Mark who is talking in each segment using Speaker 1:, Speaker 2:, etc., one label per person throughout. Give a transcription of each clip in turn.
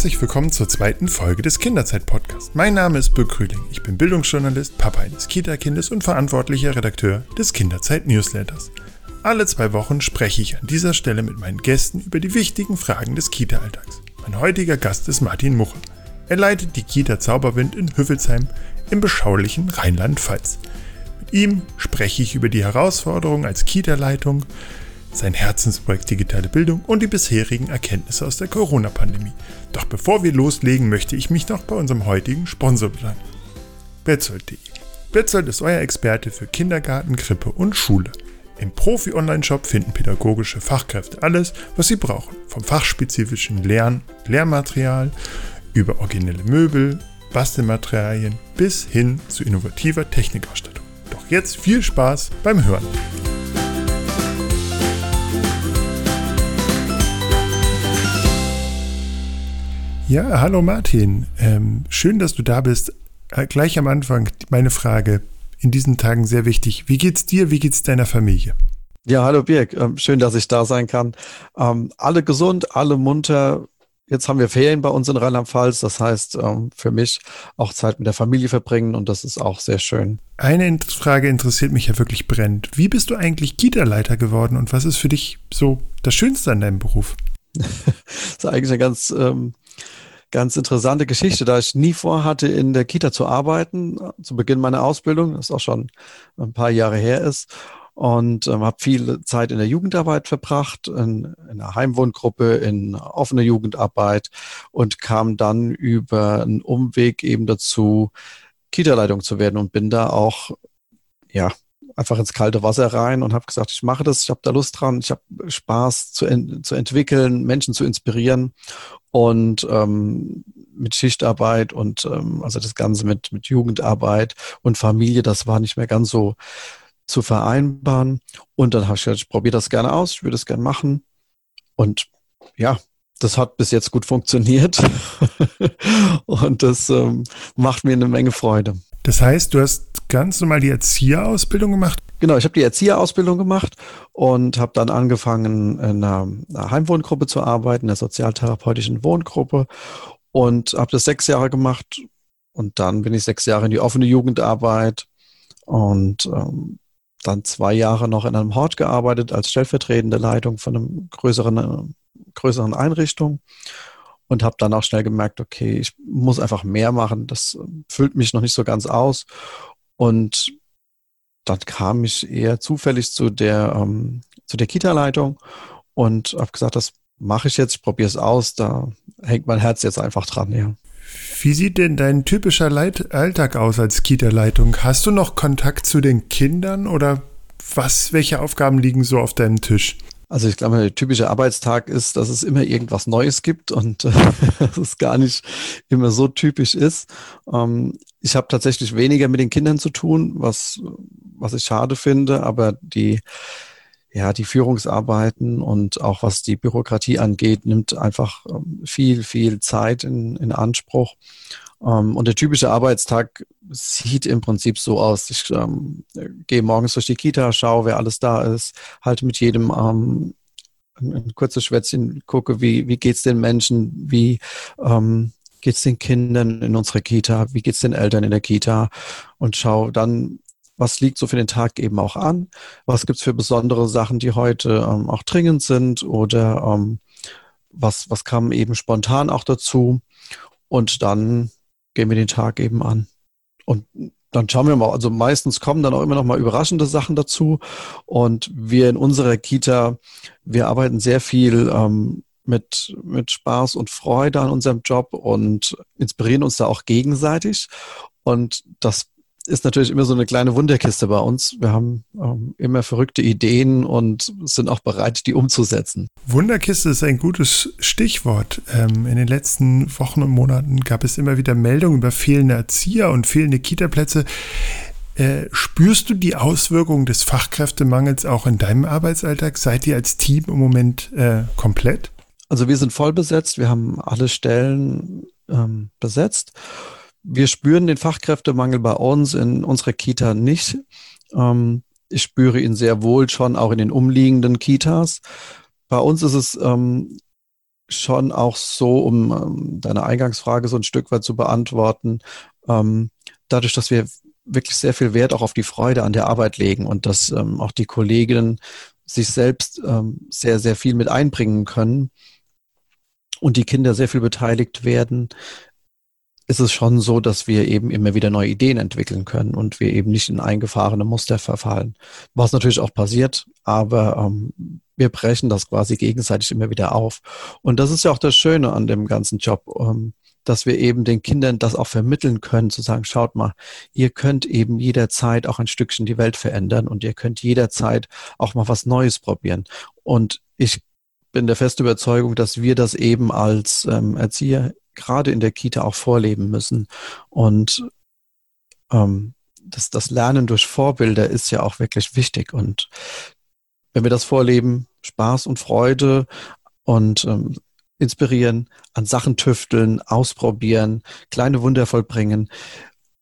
Speaker 1: Herzlich willkommen zur zweiten Folge des Kinderzeit-Podcasts. Mein Name ist Birk Krüling. Ich bin Bildungsjournalist, Papa eines Kita-Kindes und verantwortlicher Redakteur des Kinderzeit-Newsletters. Alle zwei Wochen spreche ich an dieser Stelle mit meinen Gästen über die wichtigen Fragen des Kita-Alltags. Mein heutiger Gast ist Martin Muche. Er leitet die Kita Zauberwind in Hüffelsheim im beschaulichen Rheinland-Pfalz. Mit ihm spreche ich über die Herausforderungen als Kita-Leitung, sein Herzensprojekt digitale Bildung und die bisherigen Erkenntnisse aus der Corona-Pandemie. Doch bevor wir loslegen, möchte ich mich noch bei unserem heutigen Sponsor bedanken. Betzold.de Betzold ist euer Experte für Kindergarten, Krippe und Schule. Im Profi-Online-Shop finden pädagogische Fachkräfte alles, was sie brauchen. Vom fachspezifischen Lern- Lehrmaterial über originelle Möbel, Bastelmaterialien bis hin zu innovativer Technikausstattung. Doch jetzt viel Spaß beim Hören. Ja, hallo Martin. Ähm, schön, dass du da bist. Äh, gleich am Anfang meine Frage. In diesen Tagen sehr wichtig. Wie geht's dir? Wie geht's deiner Familie?
Speaker 2: Ja, hallo Birg. Ähm, schön, dass ich da sein kann. Ähm, alle gesund, alle munter. Jetzt haben wir Ferien bei uns in Rheinland-Pfalz. Das heißt, ähm, für mich auch Zeit mit der Familie verbringen und das ist auch sehr schön.
Speaker 1: Eine Frage interessiert mich ja wirklich brennend. Wie bist du eigentlich Kita-Leiter geworden und was ist für dich so das Schönste an deinem Beruf?
Speaker 2: das ist eigentlich eine ganz ähm, ganz interessante Geschichte, da ich nie vorhatte, in der Kita zu arbeiten, zu Beginn meiner Ausbildung, das auch schon ein paar Jahre her ist. Und ähm, habe viel Zeit in der Jugendarbeit verbracht, in, in einer Heimwohngruppe, in offener Jugendarbeit und kam dann über einen Umweg eben dazu, Kita-Leitung zu werden und bin da auch ja einfach ins kalte Wasser rein und habe gesagt, ich mache das, ich habe da Lust dran, ich habe Spaß zu, en zu entwickeln, Menschen zu inspirieren und ähm, mit Schichtarbeit und ähm, also das Ganze mit, mit Jugendarbeit und Familie, das war nicht mehr ganz so zu vereinbaren. Und dann habe ich gesagt, ich probiere das gerne aus, ich würde es gerne machen. Und ja, das hat bis jetzt gut funktioniert und das ähm, macht mir eine Menge Freude.
Speaker 1: Das heißt, du hast ganz normal die Erzieherausbildung gemacht?
Speaker 2: Genau, ich habe die Erzieherausbildung gemacht und habe dann angefangen, in einer, Heimwohngruppe zu arbeiten, in der sozialtherapeutischen Wohngruppe und habe das sechs Jahre gemacht und dann bin ich sechs Jahre in die offene Jugendarbeit und ähm, dann zwei Jahre noch in einem Hort gearbeitet als stellvertretende Leitung von einem größeren, äh, größeren Einrichtung und habe dann auch schnell gemerkt, okay, ich muss einfach mehr machen. Das äh, füllt mich noch nicht so ganz aus. Und dann kam ich eher zufällig zu der, ähm, zu der Kita-Leitung und habe gesagt, das mache ich jetzt, ich probiere es aus, da hängt mein Herz jetzt einfach dran, ja.
Speaker 1: Wie sieht denn dein typischer Leit Alltag aus als Kita-Leitung? Hast du noch Kontakt zu den Kindern oder was, welche Aufgaben liegen so auf deinem Tisch?
Speaker 2: Also ich glaube, der typische Arbeitstag ist, dass es immer irgendwas Neues gibt und äh, dass es gar nicht immer so typisch ist. Ähm, ich habe tatsächlich weniger mit den Kindern zu tun, was, was ich schade finde, aber die, ja, die Führungsarbeiten und auch was die Bürokratie angeht, nimmt einfach ähm, viel, viel Zeit in, in Anspruch. Ähm, und der typische Arbeitstag sieht im Prinzip so aus. Ich ähm, gehe morgens durch die Kita, schaue, wer alles da ist, halte mit jedem ähm, ein, kurzes Schwätzchen, gucke, wie, wie geht's den Menschen, wie ähm, geht's den Kindern in unserer Kita, wie geht's den Eltern in der Kita und schaue dann, was liegt so für den Tag eben auch an, was gibt's für besondere Sachen, die heute ähm, auch dringend sind oder ähm, was, was kam eben spontan auch dazu und dann gehen wir den Tag eben an. Und dann schauen wir mal, also meistens kommen dann auch immer noch mal überraschende Sachen dazu. Und wir in unserer Kita, wir arbeiten sehr viel ähm, mit, mit Spaß und Freude an unserem Job und inspirieren uns da auch gegenseitig. Und das ist natürlich immer so eine kleine Wunderkiste bei uns. Wir haben ähm, immer verrückte Ideen und sind auch bereit, die umzusetzen.
Speaker 1: Wunderkiste ist ein gutes Stichwort. Ähm, in den letzten Wochen und Monaten gab es immer wieder Meldungen über fehlende Erzieher und fehlende Kitaplätze. Äh, spürst du die Auswirkungen des Fachkräftemangels auch in deinem Arbeitsalltag? Seid ihr als Team im Moment äh, komplett?
Speaker 2: Also wir sind voll besetzt. Wir haben alle Stellen ähm, besetzt. Wir spüren den Fachkräftemangel bei uns in unserer Kita nicht. Ähm, ich spüre ihn sehr wohl schon auch in den umliegenden Kitas. Bei uns ist es ähm, schon auch so, um ähm, deine Eingangsfrage so ein Stück weit zu beantworten, ähm, dadurch, dass wir wirklich sehr viel Wert auch auf die Freude an der Arbeit legen und dass ähm, auch die Kolleginnen sich selbst ähm, sehr, sehr viel mit einbringen können und die Kinder sehr viel beteiligt werden, ist es schon so, dass wir eben immer wieder neue Ideen entwickeln können und wir eben nicht in eingefahrene Muster verfallen. Was natürlich auch passiert, aber ähm, wir brechen das quasi gegenseitig immer wieder auf. Und das ist ja auch das Schöne an dem ganzen Job, ähm, dass wir eben den Kindern das auch vermitteln können, zu sagen, schaut mal, ihr könnt eben jederzeit auch ein Stückchen die Welt verändern und ihr könnt jederzeit auch mal was Neues probieren. Und ich bin der festen Überzeugung, dass wir das eben als ähm, Erzieher gerade in der Kita auch vorleben müssen. Und ähm, das, das Lernen durch Vorbilder ist ja auch wirklich wichtig. Und wenn wir das vorleben, Spaß und Freude und ähm, inspirieren, an Sachen tüfteln, ausprobieren, kleine Wunder vollbringen.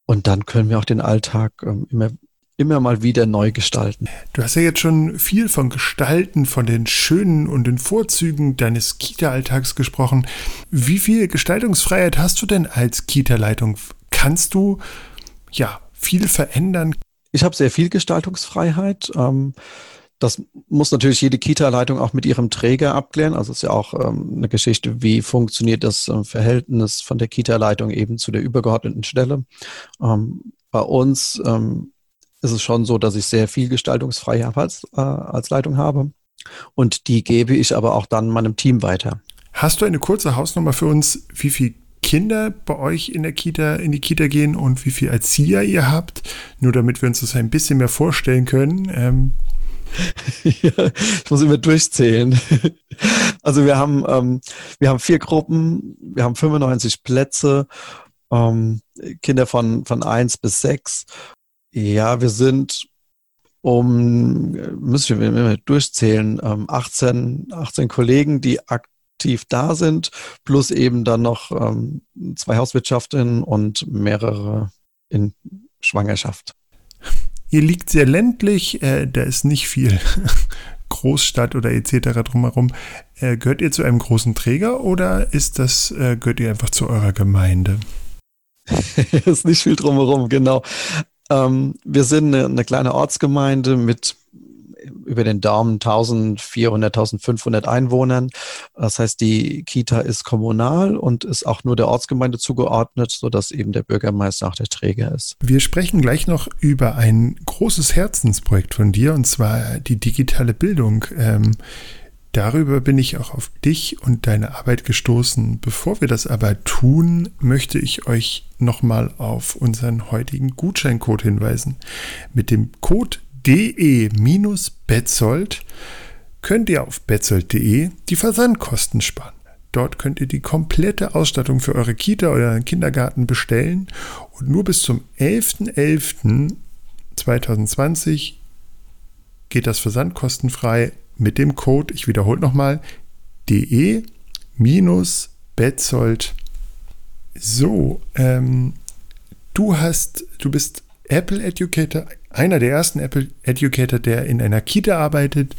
Speaker 2: Und dann können wir auch den Alltag ähm, immer immer mal wieder neu gestalten.
Speaker 1: Du hast ja jetzt schon viel von Gestalten, von den schönen und den Vorzügen deines Kita-Alltags gesprochen. Wie viel Gestaltungsfreiheit hast du denn als Kita-Leitung? Kannst du ja viel verändern?
Speaker 2: Ich habe sehr viel Gestaltungsfreiheit. Ähm, das muss natürlich jede Kita-Leitung auch mit ihrem Träger abklären. Also es ist ja auch ähm, eine Geschichte, wie funktioniert das äh, Verhältnis von der Kita-Leitung eben zu der übergeordneten Stelle. Ähm, bei uns ist es schon so, dass ich sehr viel Gestaltungsfreiheit als, äh, als Leitung habe. Und die gebe ich aber auch dann meinem Team weiter.
Speaker 1: Hast du eine kurze Hausnummer für uns, wie viele Kinder bei euch in der Kita, in die Kita gehen und wie viele Erzieher ihr habt? Nur damit wir uns das ein bisschen mehr vorstellen können. Ähm.
Speaker 2: ja, ich muss immer durchzählen. Also wir haben, ähm, wir haben vier Gruppen, wir haben 95 Plätze, ähm, Kinder von, von eins bis sechs ja, wir sind um, müssen wir immer durchzählen, 18, ähm, 18 Kollegen, die aktiv da sind, plus eben dann noch ähm, zwei Hauswirtschaftinnen und mehrere in Schwangerschaft.
Speaker 1: Ihr liegt sehr ländlich, äh, da ist nicht viel Großstadt oder etc. drumherum. Äh, gehört ihr zu einem großen Träger oder ist das, äh, gehört ihr einfach zu eurer Gemeinde?
Speaker 2: ist nicht viel drumherum, genau. Ähm, wir sind eine, eine, kleine Ortsgemeinde mit über den Daumen 1400, 1500 Einwohnern. Das heißt, die Kita ist kommunal und ist auch nur der Ortsgemeinde zugeordnet, sodass eben der Bürgermeister auch der Träger ist.
Speaker 1: Wir sprechen gleich noch über ein großes Herzensprojekt von dir, und zwar die digitale Bildung. Ähm, Darüber bin ich auch auf dich und deine Arbeit gestoßen. Bevor wir das aber tun, möchte ich euch nochmal auf unseren heutigen Gutscheincode hinweisen. Mit dem Code DE-Betzold könnt ihr auf betzold.de die Versandkosten sparen. Dort könnt ihr die komplette Ausstattung für eure Kita oder Kindergarten bestellen und nur bis zum 11.11.2020 geht das versandkostenfrei mit dem Code, ich wiederhole nochmal, de-betzold. So, ähm, du hast, du bist Apple Educator, einer der ersten Apple Educator, der in einer Kita arbeitet.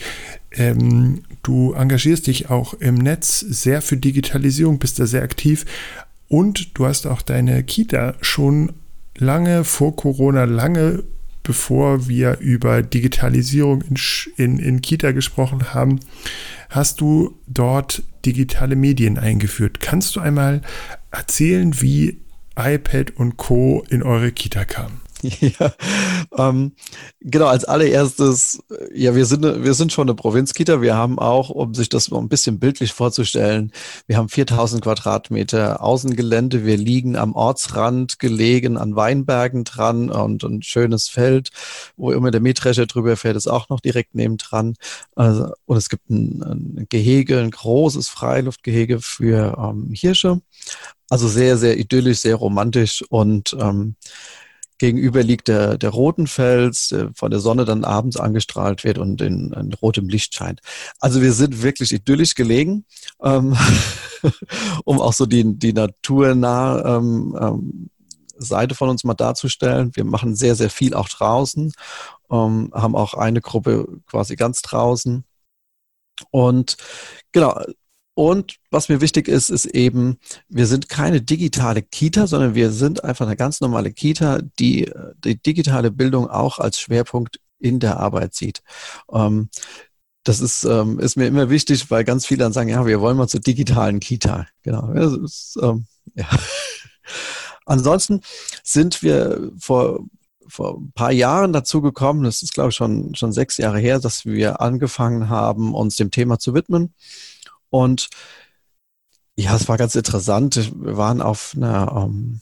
Speaker 1: Ähm, du engagierst dich auch im Netz sehr für Digitalisierung, bist da sehr aktiv und du hast auch deine Kita schon lange vor Corona, lange bevor wir über Digitalisierung in, in, in Kita gesprochen haben, hast du dort digitale Medien eingeführt. Kannst du einmal erzählen, wie iPad und Co. in eure Kita kamen?
Speaker 2: Ja, ähm, genau, als allererstes, ja, wir sind, wir sind schon eine Provinzkita. Wir haben auch, um sich das mal ein bisschen bildlich vorzustellen, wir haben 4000 Quadratmeter Außengelände. Wir liegen am Ortsrand gelegen, an Weinbergen dran und ein schönes Feld, wo immer der Mähdrescher drüber fährt, ist auch noch direkt nebendran. Also, und es gibt ein, ein Gehege, ein großes Freiluftgehege für ähm, Hirsche. Also sehr, sehr idyllisch, sehr romantisch und ähm, Gegenüber liegt der, der Rotenfels, der von der Sonne dann abends angestrahlt wird und in, in rotem Licht scheint. Also wir sind wirklich idyllisch gelegen, ähm, um auch so die, die naturnahe ähm, ähm, Seite von uns mal darzustellen. Wir machen sehr, sehr viel auch draußen, ähm, haben auch eine Gruppe quasi ganz draußen. Und genau, Und was mir wichtig ist, ist eben, wir sind keine digitale Kita, sondern wir sind einfach eine ganz normale Kita, die die digitale Bildung auch als Schwerpunkt in der Arbeit sieht. Ähm, das ist, ähm, ist mir immer wichtig, weil ganz viele dann sagen, ja, wir wollen mal zur digitalen Kita. Genau. Ist, ähm, ja. Ansonsten sind wir vor, vor ein paar Jahren dazu gekommen, das ist glaube ich schon, schon sechs Jahre her, dass wir angefangen haben, uns dem Thema zu widmen. Und ja, es war ganz interessant. Wir waren auf einer, um, ähm,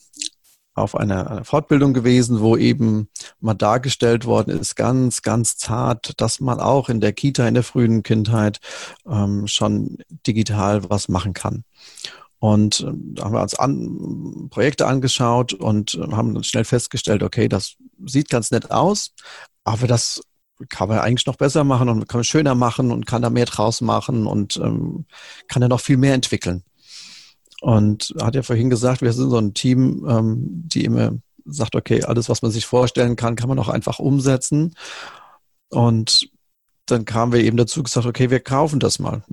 Speaker 2: auf einer Fortbildung gewesen, wo eben mal dargestellt worden ist, ganz, ganz zart, dass man auch in der Kita, in der frühen Kindheit ähm, schon digital was machen kann. Und äh, da haben wir uns an, Projekte angeschaut und äh, haben dann schnell festgestellt, okay, das sieht ganz nett aus, aber das kann man eigentlich noch besser machen und kann man schöner machen und kann da mehr draus machen und ähm, kann da noch viel mehr entwickeln. Und hat ja vorhin gesagt, wir sind so ein Team, ähm, die immer sagt, okay, alles, was man sich vorstellen kann, kann man auch einfach umsetzen. Und dann kamen wir eben dazu gesagt, okay, wir kaufen das mal.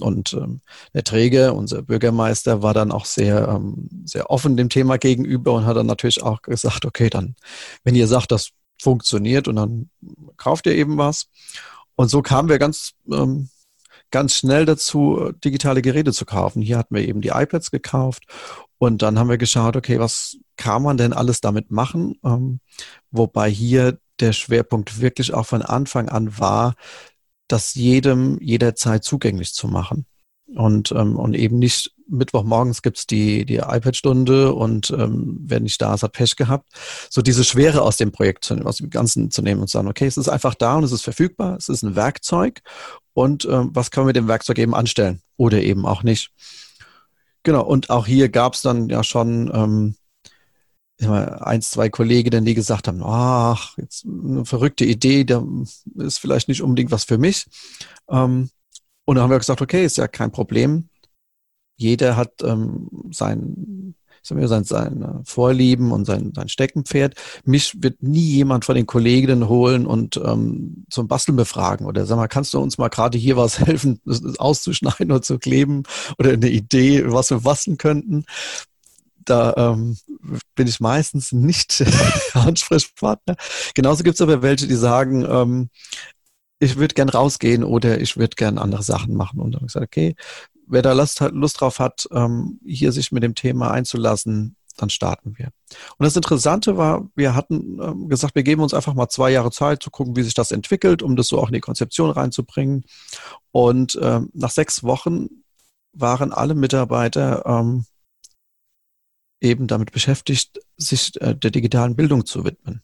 Speaker 2: Und ähm, der Träger, unser Bürgermeister, war dann auch sehr, ähm, sehr offen dem Thema gegenüber und hat dann natürlich auch gesagt, okay, dann, wenn ihr sagt, das funktioniert und dann kauft ihr eben was. Und so kamen wir ganz, ähm, ganz schnell dazu, digitale Geräte zu kaufen. Hier hatten wir eben die iPads gekauft und dann haben wir geschaut, okay, was kann man denn alles damit machen? Ähm, wobei hier der Schwerpunkt wirklich auch von Anfang an war, das jedem jederzeit zugänglich zu machen. Und, ähm, und eben nicht Mittwochmorgens gibt's die, die iPad-Stunde und ähm, wer nicht da ist, hat Pech gehabt. So diese Schwere aus dem Projekt, zu, aus dem Ganzen zu nehmen und zu sagen, okay, es ist einfach da und es ist verfügbar, es ist ein Werkzeug und ähm, was können wir mit dem Werkzeug eben anstellen oder eben auch nicht. Genau, und auch hier gab's dann ja schon ähm, eins, zwei Kolleginnen, die gesagt haben, ach, jetzt eine verrückte Idee, da ist vielleicht nicht unbedingt was für mich. Ähm, und dann haben wir gesagt, okay, ist ja kein Problem. Jeder hat ähm, sein, sagen wir, sein, sein Vorlieben und sein, sein Steckenpferd. Mich wird nie jemand von den Kolleginnen holen und ähm, zum Basteln befragen oder sag mal, kannst du uns mal gerade hier was helfen, das auszuschneiden oder zu kleben oder eine Idee, was wir basteln könnten da ähm, bin ich meistens nicht Ansprechpartner. Genauso gibt es aber welche, die sagen, ähm, ich würde gern rausgehen oder ich würde gern andere Sachen machen. Und dann habe ich gesagt, okay, wer da Lust, Lust drauf hat, ähm, hier sich mit dem Thema einzulassen, dann starten wir. Und das Interessante war, wir hatten ähm, gesagt, wir geben uns einfach mal zwei Jahre Zeit zu gucken, wie sich das entwickelt, um das so auch in die Konzeption reinzubringen. Und ähm, nach sechs Wochen waren alle Mitarbeiter ähm, eben damit beschäftigt, sich äh, der digitalen Bildung zu widmen.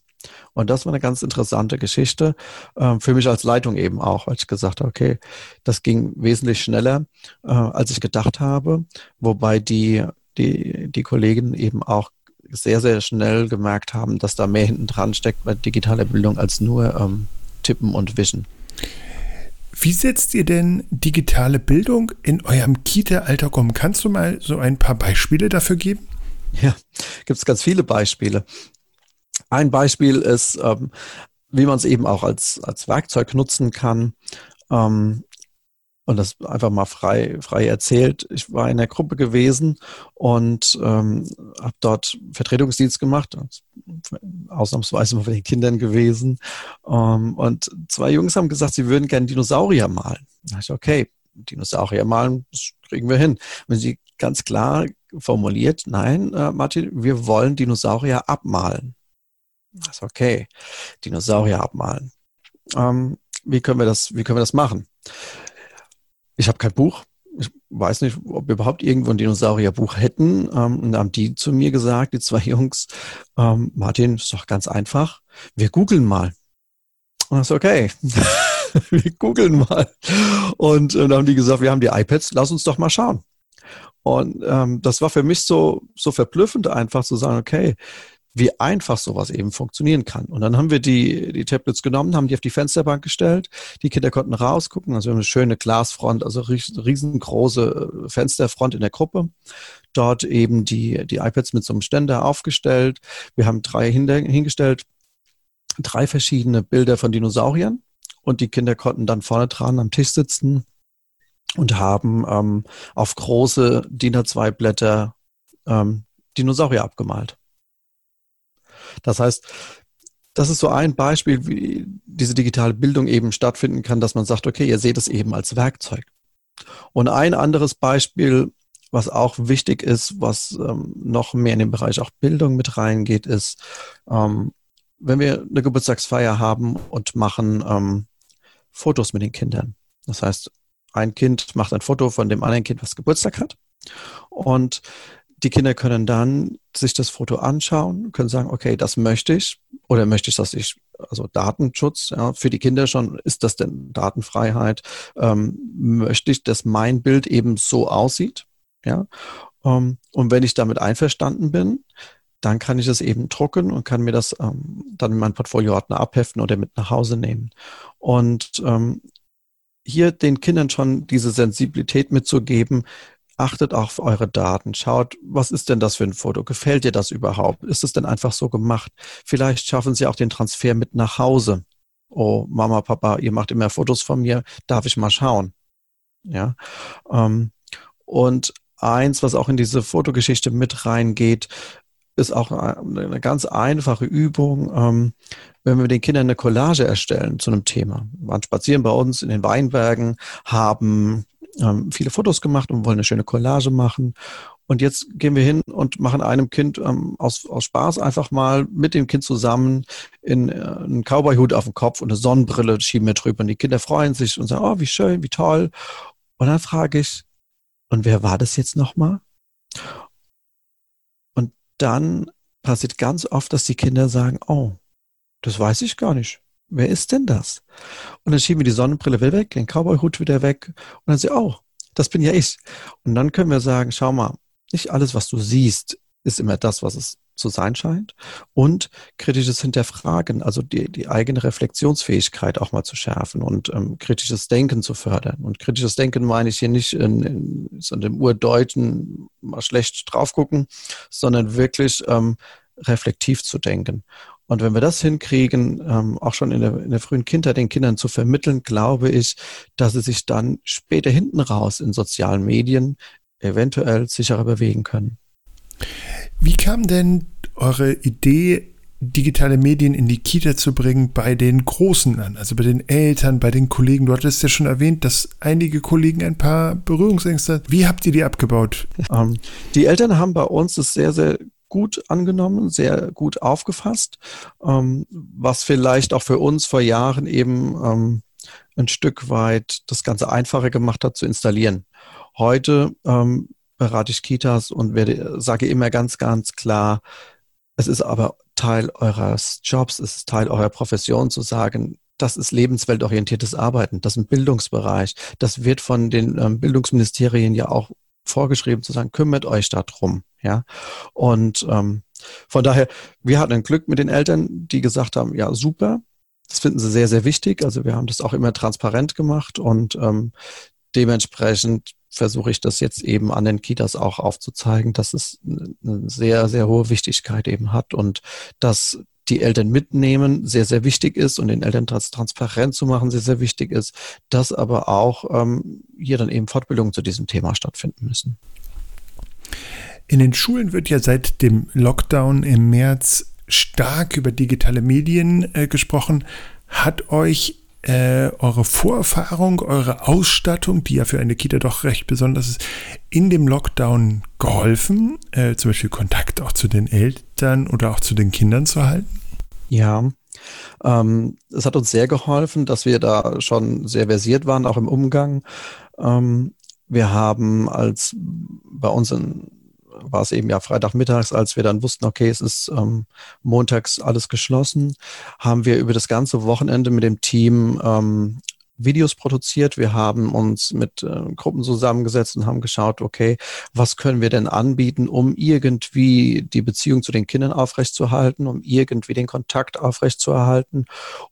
Speaker 2: Und das war eine ganz interessante Geschichte, äh, für mich als Leitung eben auch, weil ich gesagt habe, okay, das ging wesentlich schneller, äh, als ich gedacht habe, wobei die, die, die Kollegen eben auch sehr, sehr schnell gemerkt haben, dass da mehr hinten dran steckt bei digitaler Bildung als nur ähm, Tippen und Wischen.
Speaker 1: Wie setzt ihr denn digitale Bildung in eurem Kita-Alltag um? Kannst du mal so ein paar Beispiele dafür geben?
Speaker 2: Ja, gibt es ganz viele Beispiele. Ein Beispiel ist, ähm, wie man es eben auch als, als Werkzeug nutzen kann. Ähm, und das einfach mal frei, frei erzählt. Ich war in der Gruppe gewesen und ähm, habe dort Vertretungsdienst gemacht, ausnahmsweise mal für den Kindern gewesen. Ähm, und zwei Jungs haben gesagt, sie würden gerne Dinosaurier malen. Da ich, okay, Dinosaurier malen, das kriegen wir hin. Wenn sie ganz klar formuliert, nein, äh, Martin, wir wollen Dinosaurier abmalen. Das ist okay. Dinosaurier abmalen. Ähm, wie können wir das, wie können wir das machen? Ich habe kein Buch. Ich weiß nicht, ob wir überhaupt irgendwo ein Dinosaurierbuch hätten. Ähm, und haben die zu mir gesagt, die zwei Jungs, ähm, Martin, ist doch ganz einfach. Wir googeln mal. Und das ist okay. wir googeln mal. Und äh, dann haben die gesagt, wir haben die iPads, lass uns doch mal schauen. Und ähm, das war für mich so, so verblüffend einfach zu sagen, okay, wie einfach sowas eben funktionieren kann. Und dann haben wir die, die Tablets genommen, haben die auf die Fensterbank gestellt. Die Kinder konnten rausgucken. Also wir haben eine schöne Glasfront, also riesengroße äh, Fensterfront in der Gruppe. Dort eben die, die iPads mit so einem Ständer aufgestellt. Wir haben drei hingestellt, drei verschiedene Bilder von Dinosauriern. Und die Kinder konnten dann vorne dran am Tisch sitzen und haben ähm, auf große DIN A2 Blätter ähm, Dinosaurier abgemalt. Das heißt, das ist so ein Beispiel, wie diese digitale Bildung eben stattfinden kann, dass man sagt, okay, ihr seht es eben als Werkzeug. Und ein anderes Beispiel, was auch wichtig ist, was ähm, noch mehr in den Bereich auch Bildung mit reingeht, ist, ähm, wenn wir eine Geburtstagsfeier haben und machen ähm, Fotos mit den Kindern. Das heißt, ein Kind macht ein Foto von dem anderen Kind, was Geburtstag hat. Und die Kinder können dann sich das Foto anschauen, können sagen, okay, das möchte ich oder möchte ich, dass ich, also Datenschutz, ja, für die Kinder schon, ist das denn Datenfreiheit? Ähm, möchte ich, dass mein Bild eben so aussieht? Ja. Ähm, und wenn ich damit einverstanden bin, dann kann ich es eben drucken und kann mir das ähm, dann in meinen Portfolioordner abheften oder mit nach Hause nehmen. Und ähm, hier den Kindern schon diese Sensibilität mitzugeben, achtet auf eure Daten. Schaut, was ist denn das für ein Foto? Gefällt dir das überhaupt? Ist es denn einfach so gemacht? Vielleicht schaffen sie auch den Transfer mit nach Hause. Oh, Mama, Papa, ihr macht immer Fotos von mir. Darf ich mal schauen? Ja. Ähm, und eins, was auch in diese Fotogeschichte mit reingeht, ist auch eine ganz einfache Übung, ähm, wenn wir den Kindern eine Collage erstellen zu einem Thema. Wir waren spazieren bei uns in den Weinbergen, haben ähm, viele Fotos gemacht und wollen eine schöne Collage machen. Und jetzt gehen wir hin und machen einem Kind ähm, aus, aus Spaß einfach mal mit dem Kind zusammen in, äh, einen Cowboy-Hut auf dem Kopf und eine Sonnenbrille schieben wir drüber. Und die Kinder freuen sich und sagen, oh, wie schön, wie toll. Und dann frage ich, und wer war das jetzt nochmal? Und dann passiert ganz oft, dass die Kinder sagen, oh, das weiß ich gar nicht. Wer ist denn das? Und dann schieben wir die Sonnenbrille wieder weg, den Cowboy-Hut wieder weg und dann sie, oh, das bin ja ich. Und dann können wir sagen, schau mal, nicht alles, was du siehst, ist immer das, was es zu sein scheint. Und kritisches Hinterfragen, also die, die eigene Reflexionsfähigkeit auch mal zu schärfen und ähm, kritisches Denken zu fördern. Und kritisches Denken meine ich hier nicht in, in, in dem Urdeutschen mal schlecht drauf gucken, sondern wirklich ähm, reflektiv zu denken. Und wenn wir das hinkriegen, ähm, auch schon in der, in der frühen Kindheit den Kindern zu vermitteln, glaube ich, dass sie sich dann später hinten raus in sozialen Medien eventuell sicherer bewegen können.
Speaker 1: Wie kam denn eure Idee, digitale Medien in die Kita zu bringen, bei den Großen an, also bei den Eltern, bei den Kollegen? Du hattest ja schon erwähnt, dass einige Kollegen ein paar Berührungsängste. Wie habt ihr die abgebaut?
Speaker 2: Ähm, die Eltern haben bei uns das sehr, sehr gut angenommen, sehr gut aufgefasst, ähm, was vielleicht auch für uns vor Jahren eben ähm, ein Stück weit das Ganze einfacher gemacht hat zu installieren. Heute ähm, berate ich Kitas und werde, sage immer ganz, ganz klar, es ist aber Teil eures Jobs, es ist Teil eurer Profession zu sagen, das ist lebensweltorientiertes Arbeiten, das ist ein Bildungsbereich. Das wird von den ähm, Bildungsministerien ja auch vorgeschrieben zu sagen, kümmert euch darum. Ja, und ähm, von daher, wir hatten ein Glück mit den Eltern, die gesagt haben, ja, super, das finden sie sehr, sehr wichtig. Also wir haben das auch immer transparent gemacht und ähm, dementsprechend versuche ich das jetzt eben an den Kitas auch aufzuzeigen, dass es eine sehr, sehr hohe Wichtigkeit eben hat und dass die Eltern mitnehmen sehr, sehr wichtig ist und den Eltern das transparent zu machen sehr, sehr wichtig ist, dass aber auch ähm, hier dann eben Fortbildungen zu diesem Thema stattfinden müssen.
Speaker 1: In den Schulen wird ja seit dem Lockdown im März stark über digitale Medien äh, gesprochen. Hat euch äh, eure Vorerfahrung, eure Ausstattung, die ja für eine Kita doch recht besonders ist, in dem Lockdown geholfen, äh, zum Beispiel Kontakt auch zu den Eltern oder auch zu den Kindern zu halten?
Speaker 2: Ja, ähm, es hat uns sehr geholfen, dass wir da schon sehr versiert waren, auch im Umgang. Ähm, wir haben als bei uns in war es eben ja Freitagmittags, als wir dann wussten, okay, es ist ähm, montags alles geschlossen, haben wir über das ganze Wochenende mit dem Team ähm, Videos produziert. Wir haben uns mit äh, Gruppen zusammengesetzt und haben geschaut, okay, was können wir denn anbieten, um irgendwie die Beziehung zu den Kindern aufrechtzuerhalten, um irgendwie den Kontakt aufrechtzuerhalten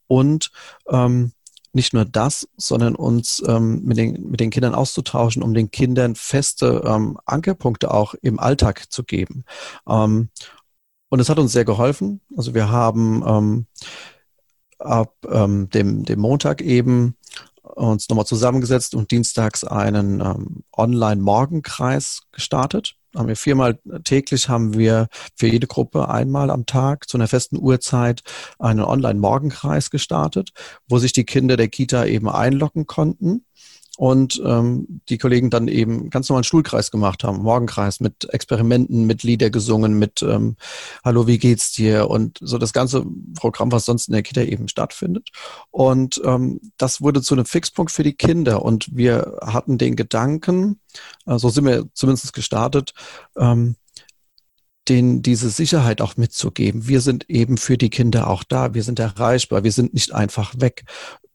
Speaker 2: und ähm, nicht nur das, sondern uns ähm, mit, den, mit den Kindern auszutauschen, um den Kindern feste ähm, Ankerpunkte auch im Alltag zu geben. Ähm, und es hat uns sehr geholfen. Also wir haben ähm, ab ähm, dem, dem Montag eben uns nochmal zusammengesetzt und dienstags einen ähm, Online-Morgenkreis gestartet. Haben wir viermal täglich haben wir für jede Gruppe einmal am Tag zu einer festen Uhrzeit einen Online-Morgenkreis gestartet, wo sich die Kinder der Kita eben einloggen konnten und ähm, die Kollegen dann eben ganz normalen Schulkreis gemacht haben, Morgenkreis mit Experimenten, mit Lieder gesungen, mit ähm, Hallo, wie geht's dir und so das ganze Programm, was sonst in der Kita eben stattfindet. Und ähm, das wurde zu einem Fixpunkt für die Kinder und wir hatten den Gedanken, äh, so sind wir zumindest gestartet, ähm, denen diese Sicherheit auch mitzugeben. Wir sind eben für die Kinder auch da. Wir sind erreichbar. Wir sind nicht einfach weg.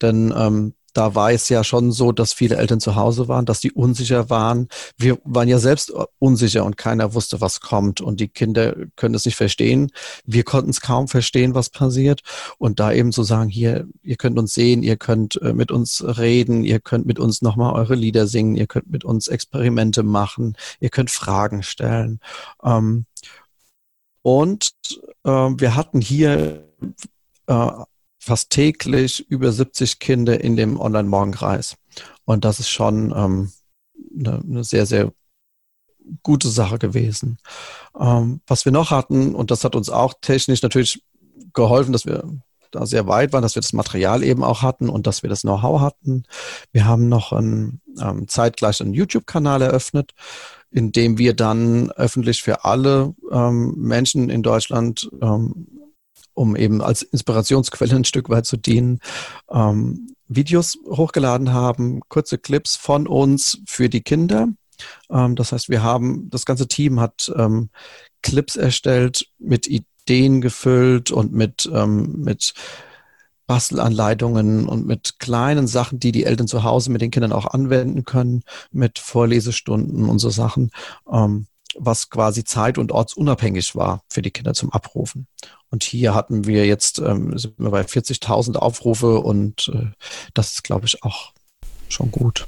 Speaker 2: Denn ähm, da war es ja schon so, dass viele Eltern zu Hause waren, dass die unsicher waren. Wir waren ja selbst unsicher und keiner wusste, was kommt. Und die Kinder können es nicht verstehen. Wir konnten es kaum verstehen, was passiert. Und da eben zu sagen, hier, ihr könnt uns sehen, ihr könnt äh, mit uns reden, ihr könnt mit uns nochmal eure Lieder singen, ihr könnt mit uns Experimente machen, ihr könnt Fragen stellen. Ähm, und äh, wir hatten hier äh, fast täglich über 70 Kinder in dem Online-Morgenkreis. Und das ist schon ähm, eine, eine sehr, sehr gute Sache gewesen. Ähm, was wir noch hatten, und das hat uns auch technisch natürlich geholfen, dass wir da sehr weit waren, dass wir das Material eben auch hatten und dass wir das Know-how hatten. Wir haben noch einen, ähm, zeitgleich einen YouTube-Kanal eröffnet, in dem wir dann öffentlich für alle ähm, Menschen in Deutschland ähm, um eben als Inspirationsquelle ein Stück weit zu dienen, ähm, Videos hochgeladen haben, kurze Clips von uns für die Kinder. Ähm, das heißt, wir haben, das ganze Team hat ähm, Clips erstellt, mit Ideen gefüllt und mit, ähm, mit Bastelanleitungen und mit kleinen Sachen, die die Eltern zu Hause mit den Kindern auch anwenden können, mit Vorlesestunden und so Sachen, ähm, was quasi zeit- und ortsunabhängig war für die Kinder zum Abrufen. Und hier hatten wir jetzt, ähm, sind wir bei 40.000 Aufrufe und äh, das ist, glaube ich, auch schon gut.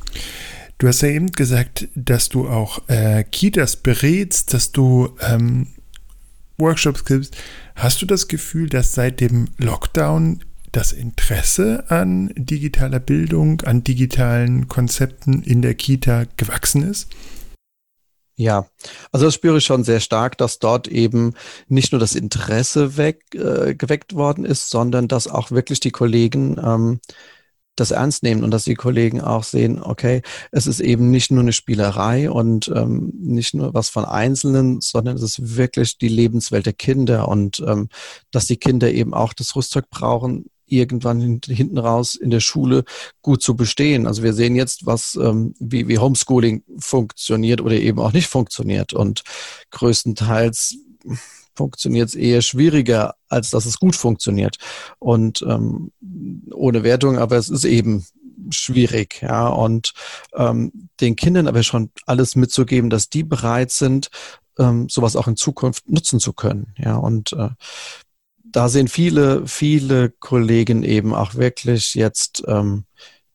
Speaker 1: Du hast ja eben gesagt, dass du auch äh, Kitas berätst, dass du ähm, Workshops gibst. Hast du das Gefühl, dass seit dem Lockdown das Interesse an digitaler Bildung, an digitalen Konzepten in der Kita gewachsen ist?
Speaker 2: Ja, also das spüre ich schon sehr stark, dass dort eben nicht nur das Interesse weg, äh, geweckt worden ist, sondern dass auch wirklich die Kollegen ähm, das ernst nehmen und dass die Kollegen auch sehen, okay, es ist eben nicht nur eine Spielerei und ähm, nicht nur was von Einzelnen, sondern es ist wirklich die Lebenswelt der Kinder und ähm, dass die Kinder eben auch das Rüstzeug brauchen, irgendwann hinten raus in der Schule gut zu bestehen. Also wir sehen jetzt, was ähm, wie, wie Homeschooling funktioniert oder eben auch nicht funktioniert. Und größtenteils funktioniert es eher schwieriger, als dass es gut funktioniert. Und ähm, ohne Wertung, aber es ist eben schwierig, ja. Und ähm, den Kindern aber schon alles mitzugeben, dass die bereit sind, ähm, sowas auch in Zukunft nutzen zu können, ja. Und äh, da sehen viele, viele Kollegen eben auch wirklich jetzt ähm,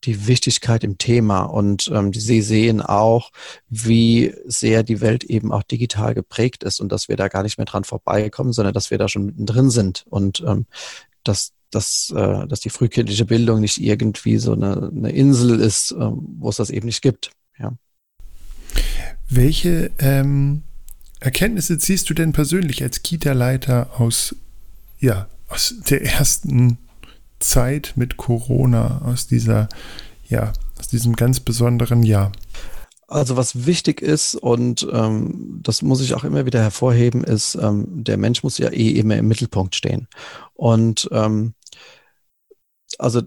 Speaker 2: die Wichtigkeit im Thema und ähm, sie sehen auch, wie sehr die Welt eben auch digital geprägt ist und dass wir da gar nicht mehr dran vorbeikommen, sondern dass wir da schon mittendrin sind und ähm, dass, dass, äh, dass die frühkindliche Bildung nicht irgendwie so eine, eine Insel ist, äh, wo es das eben nicht gibt. Ja.
Speaker 1: Welche ähm, Erkenntnisse ziehst du denn persönlich als Kita-Leiter aus ja, aus der ersten Zeit mit Corona, aus dieser, ja, aus diesem ganz besonderen Jahr?
Speaker 2: Also was wichtig ist und ähm, das muss ich auch immer wieder hervorheben, ist, ähm, der Mensch muss ja eh immer im Mittelpunkt stehen. Und ähm, also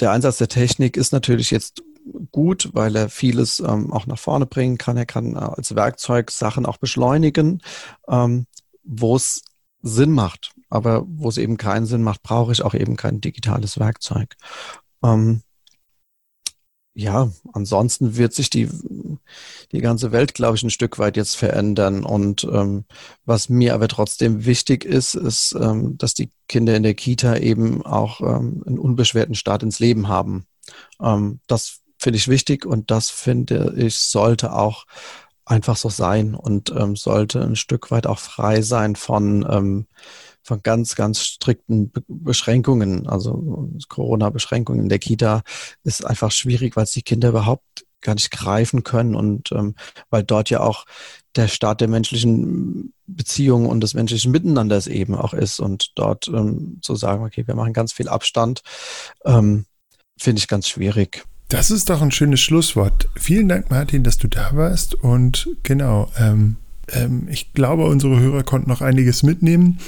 Speaker 2: der Einsatz der Technik ist natürlich jetzt gut, weil er vieles ähm, auch nach vorne bringen kann. Er kann äh, als Werkzeug Sachen auch beschleunigen, ähm, wo es Sinn macht. Aber wo es eben keinen Sinn macht, brauche ich auch eben kein digitales Werkzeug. Ähm, ja, ansonsten wird sich die, die ganze Welt, glaube ich, ein Stück weit jetzt verändern. Und ähm, was mir aber trotzdem wichtig ist, ist, ähm, dass die Kinder in der Kita eben auch ähm, einen unbeschwerten Start ins Leben haben. Ähm, das finde ich wichtig und das finde ich sollte auch einfach so sein und ähm, sollte ein Stück weit auch frei sein von, ähm, von ganz, ganz strikten Beschränkungen, also Corona-Beschränkungen in der Kita, ist einfach schwierig, weil die Kinder überhaupt gar nicht greifen können und ähm, weil dort ja auch der Start der menschlichen Beziehungen und des menschlichen Miteinanders eben auch ist und dort ähm, zu sagen, okay, wir machen ganz viel Abstand, ähm, finde ich ganz schwierig.
Speaker 1: Das ist doch ein schönes Schlusswort. Vielen Dank, Martin, dass du da warst und genau, ähm, ähm ich glaube, unsere Hörer konnten noch einiges mitnehmen.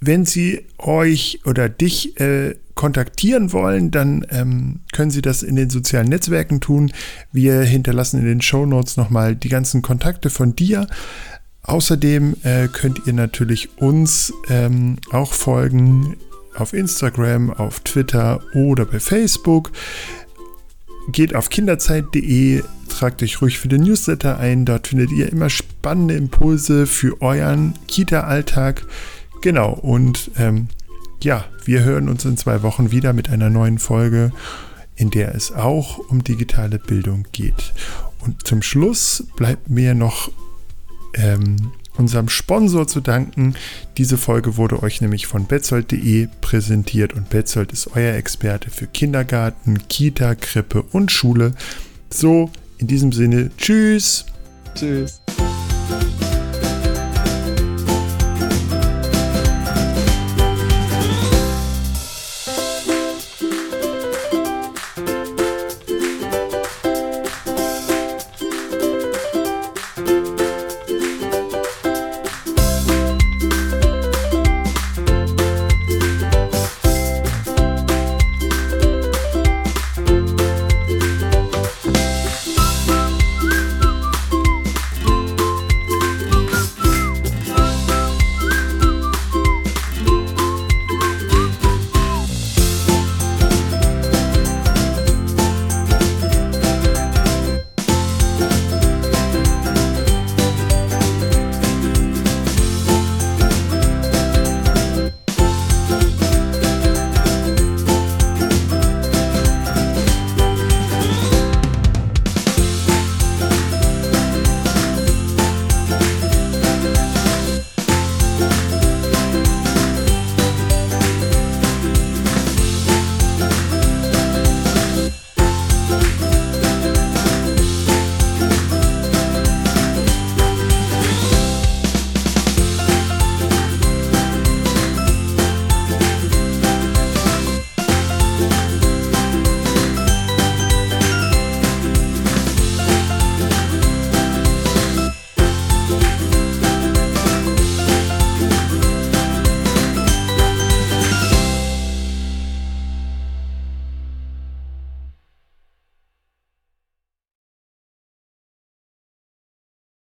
Speaker 1: Wenn Sie euch oder dich äh, kontaktieren wollen, dann ähm, können Sie das in den sozialen Netzwerken tun. Wir hinterlassen in den Show Notes nochmal die ganzen Kontakte von dir. Außerdem äh, könnt ihr natürlich uns ähm, auch folgen auf Instagram, auf Twitter oder bei Facebook. Geht auf kinderzeit.de, tragt euch ruhig für den Newsletter ein. Dort findet ihr immer spannende Impulse für euren Kita-Alltag. Genau, und ähm, ja, wir hören uns in zwei Wochen wieder mit einer neuen Folge, in der es auch um digitale Bildung geht. Und zum Schluss bleibt mir noch ähm, unserem Sponsor zu danken. Diese Folge wurde euch nämlich von betzold.de präsentiert und Betzold ist euer Experte für Kindergarten, Kita, Krippe und Schule. So, in diesem Sinne, tschüss. Tschüss.